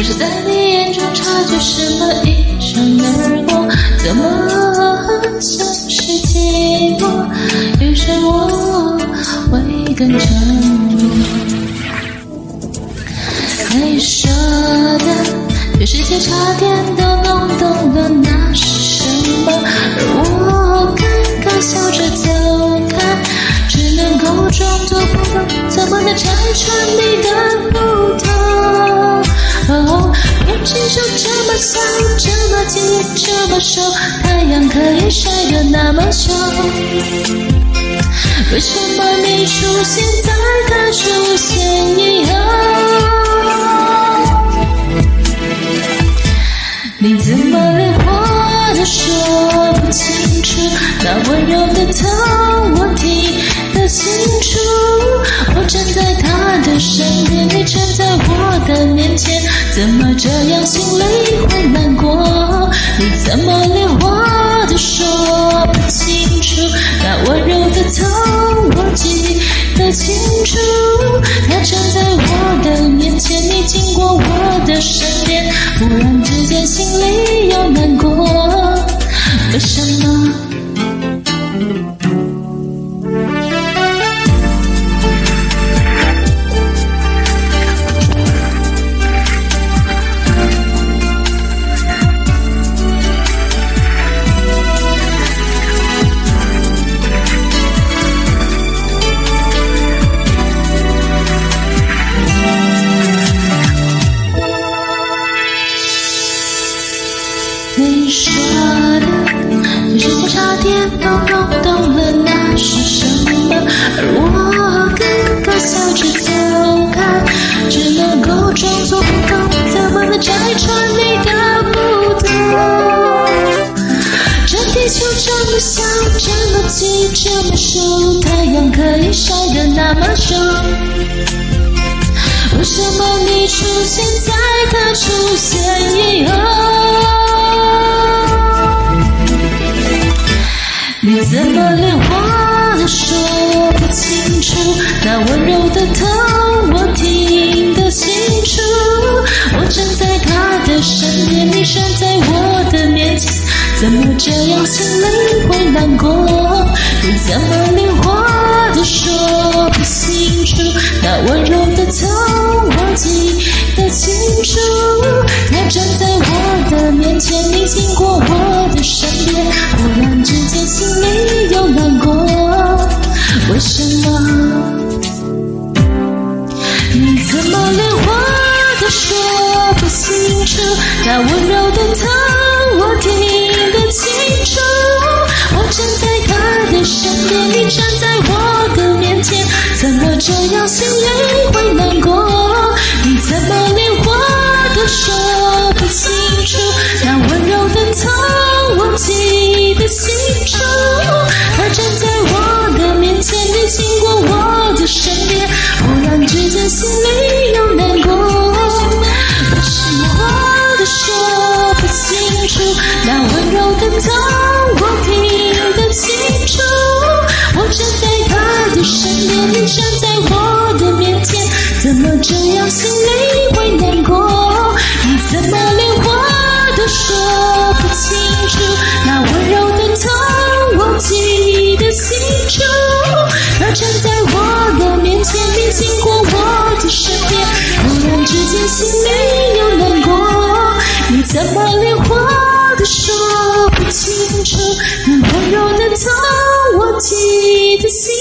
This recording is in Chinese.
可是，在你眼中察觉什么一闪而过，怎么像是寂寞？于是我会更沉默。你说的，全世界差点都弄懂了，那是什么？而我尴尬笑着走开。只能够装作不懂，怎么能拆穿你的这么小，这么近，这么熟，太阳可以晒得那么久。为什么你出现在他出现以后？你怎么连话都说不清楚？那温柔的头，我听得。清楚，我站在他的身边，你站在我的面前，怎么这样心里清楚。季这么瘦，太阳可以晒得那么瘦。为什么你出现在他出现以后？你怎么连话都说不清楚？那温柔的痛我听得清楚。我站在他的身边，你站在我的面前，怎么这样心里会难过？那温柔的疼，我听得。清楚，我站在他的身边，你站在我的面前，怎么这样心里柔的头，我听得清楚。我站在他的身边，你站在我的面前，怎么这样心里会难过？你怎么连话都说不清楚？那温柔的头，我记得清楚。他站在我的面前，你经过我的身边，忽然之间心里